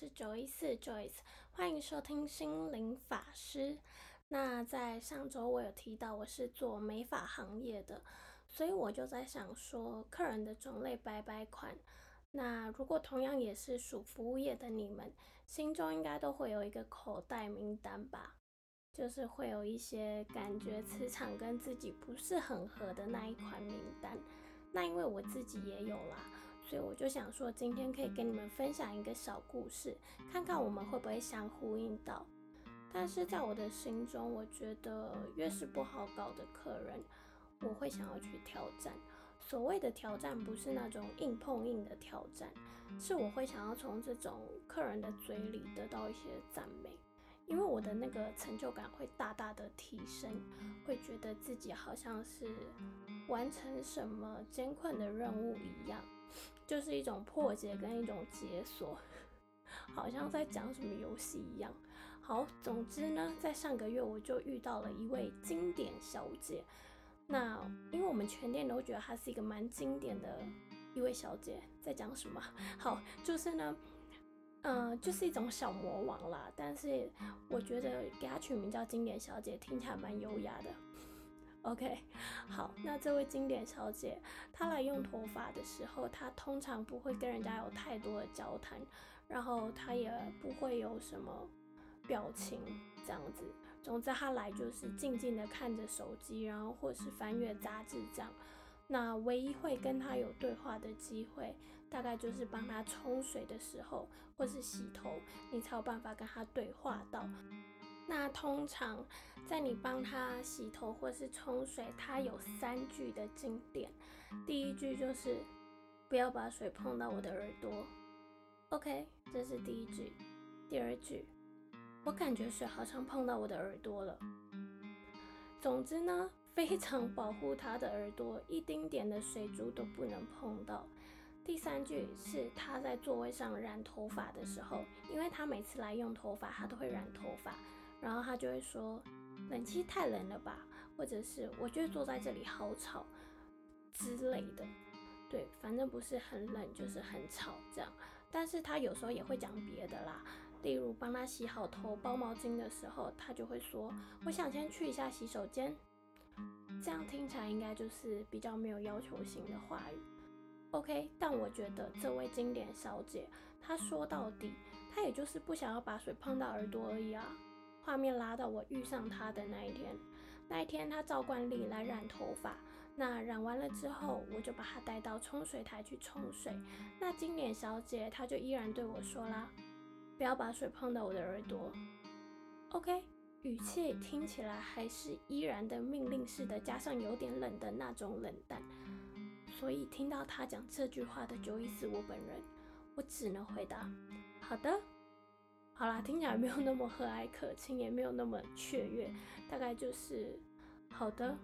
家好，我是九一四 Joyce，欢迎收听心灵法师。那在上周我有提到我是做美发行业的，所以我就在想说，客人的种类百百款。那如果同样也是属服务业的你们，心中应该都会有一个口袋名单吧？就是会有一些感觉磁场跟自己不是很合的那一款名单。那因为我自己也有啦。所以我就想说，今天可以跟你们分享一个小故事，看看我们会不会相呼应到。但是在我的心中，我觉得越是不好搞的客人，我会想要去挑战。所谓的挑战，不是那种硬碰硬的挑战，是我会想要从这种客人的嘴里得到一些赞美，因为我的那个成就感会大大的提升，会觉得自己好像是完成什么艰困的任务一样。就是一种破解跟一种解锁，好像在讲什么游戏一样。好，总之呢，在上个月我就遇到了一位经典小姐。那因为我们全店都觉得她是一个蛮经典的一位小姐，在讲什么？好，就是呢，嗯，就是一种小魔王啦。但是我觉得给她取名叫经典小姐，听起来蛮优雅的。OK，好，那这位经典小姐，她来用头发的时候，她通常不会跟人家有太多的交谈，然后她也不会有什么表情这样子。总之，她来就是静静的看着手机，然后或是翻阅杂志这样。那唯一会跟她有对话的机会，大概就是帮她冲水的时候，或是洗头，你才有办法跟她对话到。那通常在你帮他洗头或是冲水，他有三句的经典。第一句就是不要把水碰到我的耳朵，OK，这是第一句。第二句，我感觉水好像碰到我的耳朵了。总之呢，非常保护他的耳朵，一丁点的水珠都不能碰到。第三句是他在座位上染头发的时候，因为他每次来用头发，他都会染头发。然后他就会说，冷气太冷了吧，或者是我觉得坐在这里好吵之类的。对，反正不是很冷就是很吵这样。但是他有时候也会讲别的啦，例如帮他洗好头、包毛巾的时候，他就会说，我想先去一下洗手间。这样听起来应该就是比较没有要求性的话语。OK，但我觉得这位经典小姐，她说到底，她也就是不想要把水碰到耳朵而已啊。画面拉到我遇上他的那一天，那一天他照惯例来染头发，那染完了之后，我就把他带到冲水台去冲水。那经典小姐她就依然对我说啦：“不要把水碰到我的耳朵。” OK，语气听起来还是依然的命令式的，加上有点冷的那种冷淡。所以听到他讲这句话的九一四我本人，我只能回答：“好的。”好啦，听起来没有那么和蔼可亲，也没有那么雀跃，大概就是好的。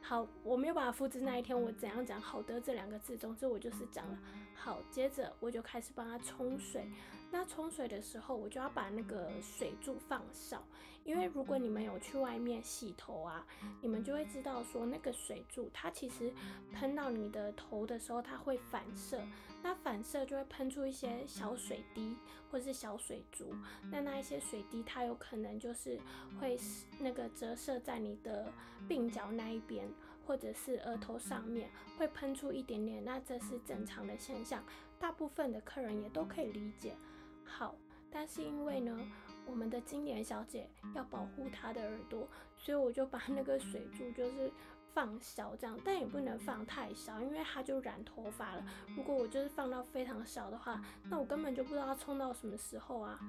好，我没有办法复制那一天我怎样讲“好的”这两个字。总之，我就是讲了好。接着我就开始帮他冲水。那冲水的时候，我就要把那个水柱放少，因为如果你们有去外面洗头啊，你们就会知道说那个水柱它其实喷到你的头的时候，它会反射，那反射就会喷出一些小水滴或是小水珠。那那一些水滴，它有可能就是会那个折射在你的鬓角那一边。或者是额头上面会喷出一点点，那这是正常的现象，大部分的客人也都可以理解。好，但是因为呢，我们的金莲小姐要保护她的耳朵，所以我就把那个水柱就是放小这样，但也不能放太小，因为它就染头发了。如果我就是放到非常小的话，那我根本就不知道冲到什么时候啊。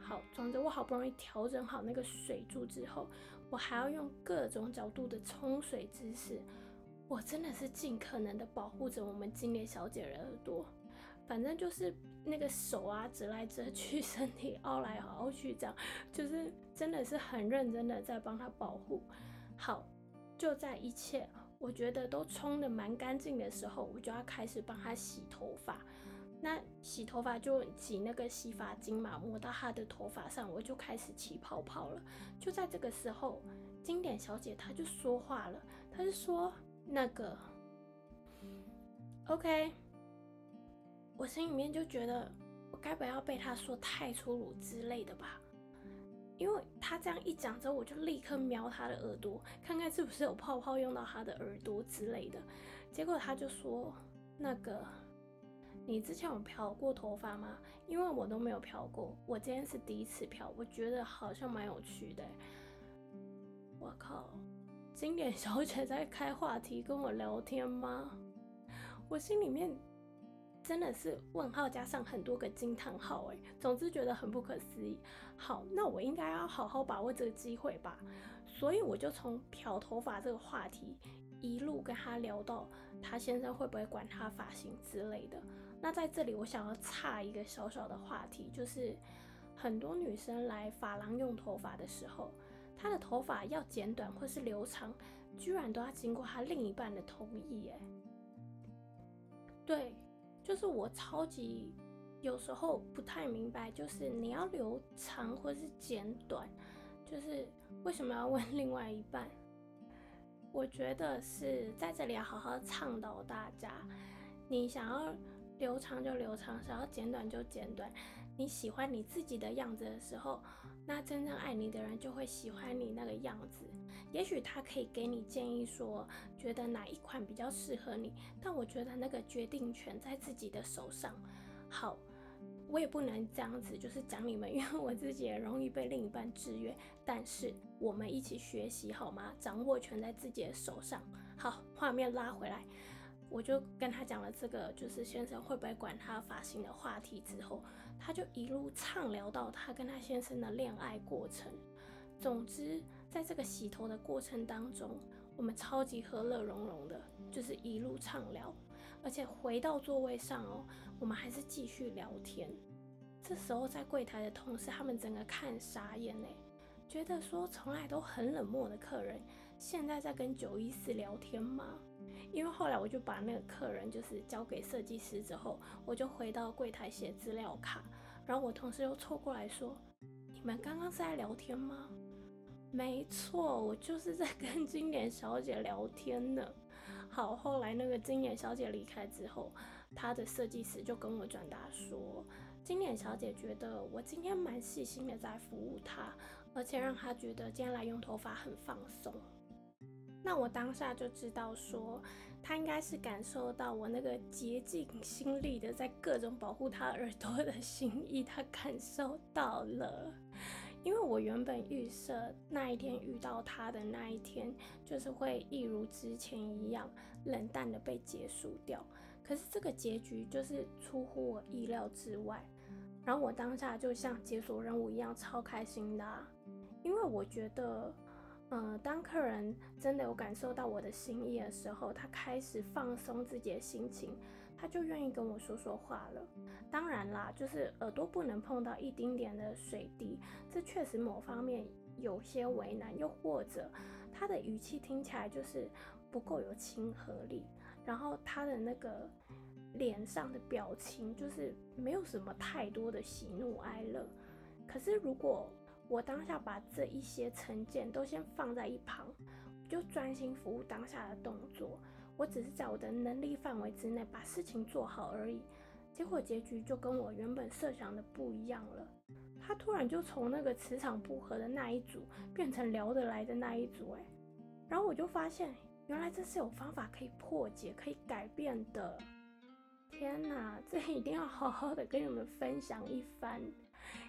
好，总之我好不容易调整好那个水柱之后，我还要用各种角度的冲水姿势，我真的是尽可能的保护着我们金莲小姐的耳朵，反正就是那个手啊折来折去，身体凹来凹去，这样就是真的是很认真的在帮她保护。好，就在一切我觉得都冲的蛮干净的时候，我就要开始帮她洗头发。那洗头发就挤那个洗发精嘛，抹到她的头发上，我就开始起泡泡了。就在这个时候，经典小姐她就说话了，她就说那个，OK，我心里面就觉得我该不要被他说太粗鲁之类的吧？因为他这样一讲之后，我就立刻瞄他的耳朵，看看是不是有泡泡用到他的耳朵之类的。结果他就说：“那个，你之前有漂过头发吗？因为我都没有漂过，我今天是第一次漂，我觉得好像蛮有趣的。”我靠，经典小姐在开话题跟我聊天吗？我心里面。真的是问号加上很多个惊叹号哎，总之觉得很不可思议。好，那我应该要好好把握这个机会吧。所以我就从漂头发这个话题一路跟他聊到他先生会不会管他发型之类的。那在这里我想要插一个小小的话题，就是很多女生来发廊用头发的时候，她的头发要剪短或是留长，居然都要经过她另一半的同意哎。对。就是我超级有时候不太明白，就是你要留长或是剪短，就是为什么要问 另外一半？我觉得是在这里要好好倡导大家，你想要留长就留长，想要剪短就剪短。你喜欢你自己的样子的时候，那真正爱你的人就会喜欢你那个样子。也许他可以给你建议说，觉得哪一款比较适合你，但我觉得那个决定权在自己的手上。好，我也不能这样子，就是讲你们，因为我自己也容易被另一半制约。但是我们一起学习好吗？掌握权在自己的手上。好，画面拉回来。我就跟他讲了这个，就是先生会不会管他发型的话题之后，他就一路畅聊到他跟他先生的恋爱过程。总之，在这个洗头的过程当中，我们超级和乐融融的，就是一路畅聊。而且回到座位上哦，我们还是继续聊天。这时候在柜台的同事他们整个看傻眼嘞，觉得说从来都很冷漠的客人，现在在跟九一四聊天吗？因为后来我就把那个客人就是交给设计师之后，我就回到柜台写资料卡，然后我同事又凑过来说：“你们刚刚是在聊天吗？”没错，我就是在跟经典小姐聊天呢。好，后来那个经典小姐离开之后，她的设计师就跟我转达说，经典小姐觉得我今天蛮细心的在服务她，而且让她觉得今天来用头发很放松。那我当下就知道，说他应该是感受到我那个竭尽心力的在各种保护他耳朵的心意，他感受到了。因为我原本预设那一天遇到他的那一天，就是会一如之前一样冷淡的被结束掉。可是这个结局就是出乎我意料之外，然后我当下就像解锁任务一样超开心的，因为我觉得。嗯，当客人真的有感受到我的心意的时候，他开始放松自己的心情，他就愿意跟我说说话了。当然啦，就是耳朵不能碰到一丁点的水滴，这确实某方面有些为难。又或者他的语气听起来就是不够有亲和力，然后他的那个脸上的表情就是没有什么太多的喜怒哀乐。可是如果我当下把这一些成见都先放在一旁，就专心服务当下的动作。我只是在我的能力范围之内把事情做好而已。结果结局就跟我原本设想的不一样了。他突然就从那个磁场不合的那一组变成聊得来的那一组，哎，然后我就发现原来这是有方法可以破解、可以改变的。天哪，这一定要好好的跟你们分享一番。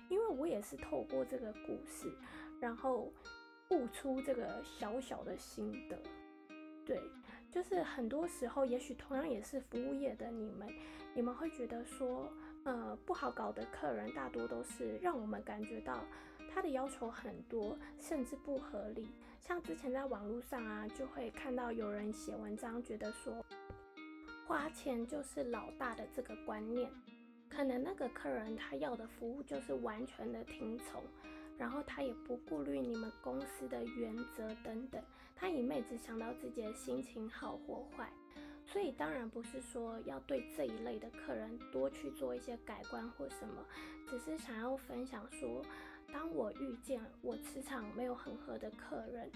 因为我也是透过这个故事，然后悟出这个小小的心得。对，就是很多时候，也许同样也是服务业的你们，你们会觉得说，呃，不好搞的客人大多都是让我们感觉到他的要求很多，甚至不合理。像之前在网络上啊，就会看到有人写文章，觉得说花钱就是老大的这个观念。可能那个客人他要的服务就是完全的听从，然后他也不顾虑你们公司的原则等等，他一昧只想到自己的心情好或坏，所以当然不是说要对这一类的客人多去做一些改观或什么，只是想要分享说，当我遇见我磁场没有很合的客人，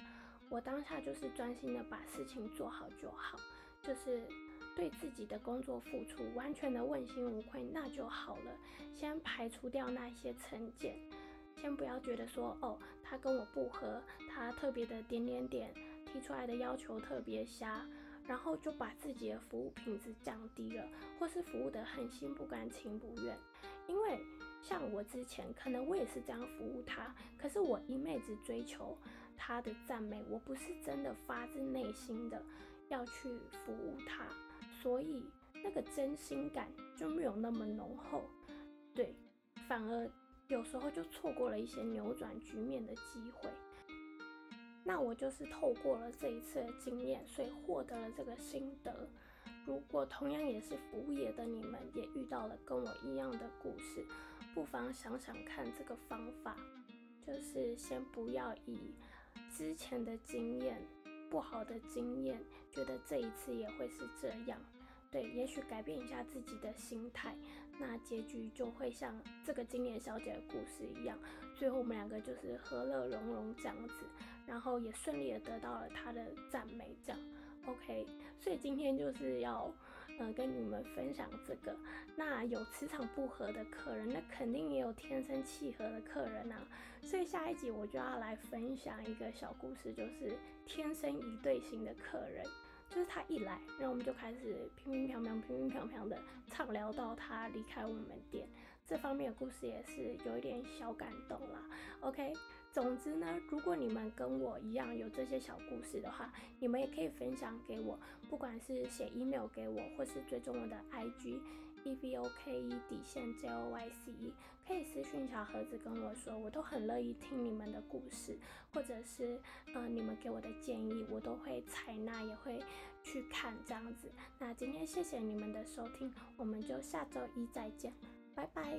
我当下就是专心的把事情做好就好，就是对自己的工作付出完全的问心无愧，那就好了。先排除掉那些成见，先不要觉得说哦，他跟我不合，他特别的点点点，提出来的要求特别瞎，然后就把自己的服务品质降低了，或是服务的很心不甘情不愿。因为像我之前，可能我也是这样服务他，可是我一昧只追求他的赞美，我不是真的发自内心的要去服务他，所以那个真心感就没有那么浓厚，对，反而有时候就错过了一些扭转局面的机会。那我就是透过了这一次的经验，所以获得了这个心得。如果同样也是服务业的你们，也遇到了跟我一样的故事，不妨想想看这个方法，就是先不要以之前的经验、不好的经验，觉得这一次也会是这样。对，也许改变一下自己的心态，那结局就会像这个金莲小姐的故事一样，最后我们两个就是和乐融融这样子，然后也顺利的得到了她的赞美，这样。OK，所以今天就是要，呃，跟你们分享这个。那有磁场不合的客人，那肯定也有天生契合的客人啊。所以下一集我就要来分享一个小故事，就是天生一对型的客人，就是他一来，然后我们就开始乒乒乓乓、乒乒乓乓的畅聊到他离开我们店。这方面的故事也是有一点小感动啦。OK。总之呢，如果你们跟我一样有这些小故事的话，你们也可以分享给我，不管是写 email 给我，或是追踪我的 IG E V O K E 底线 J O Y C E，可以私讯小盒子跟我说，我都很乐意听你们的故事，或者是呃你们给我的建议，我都会采纳，也会去看这样子。那今天谢谢你们的收听，我们就下周一再见，拜拜。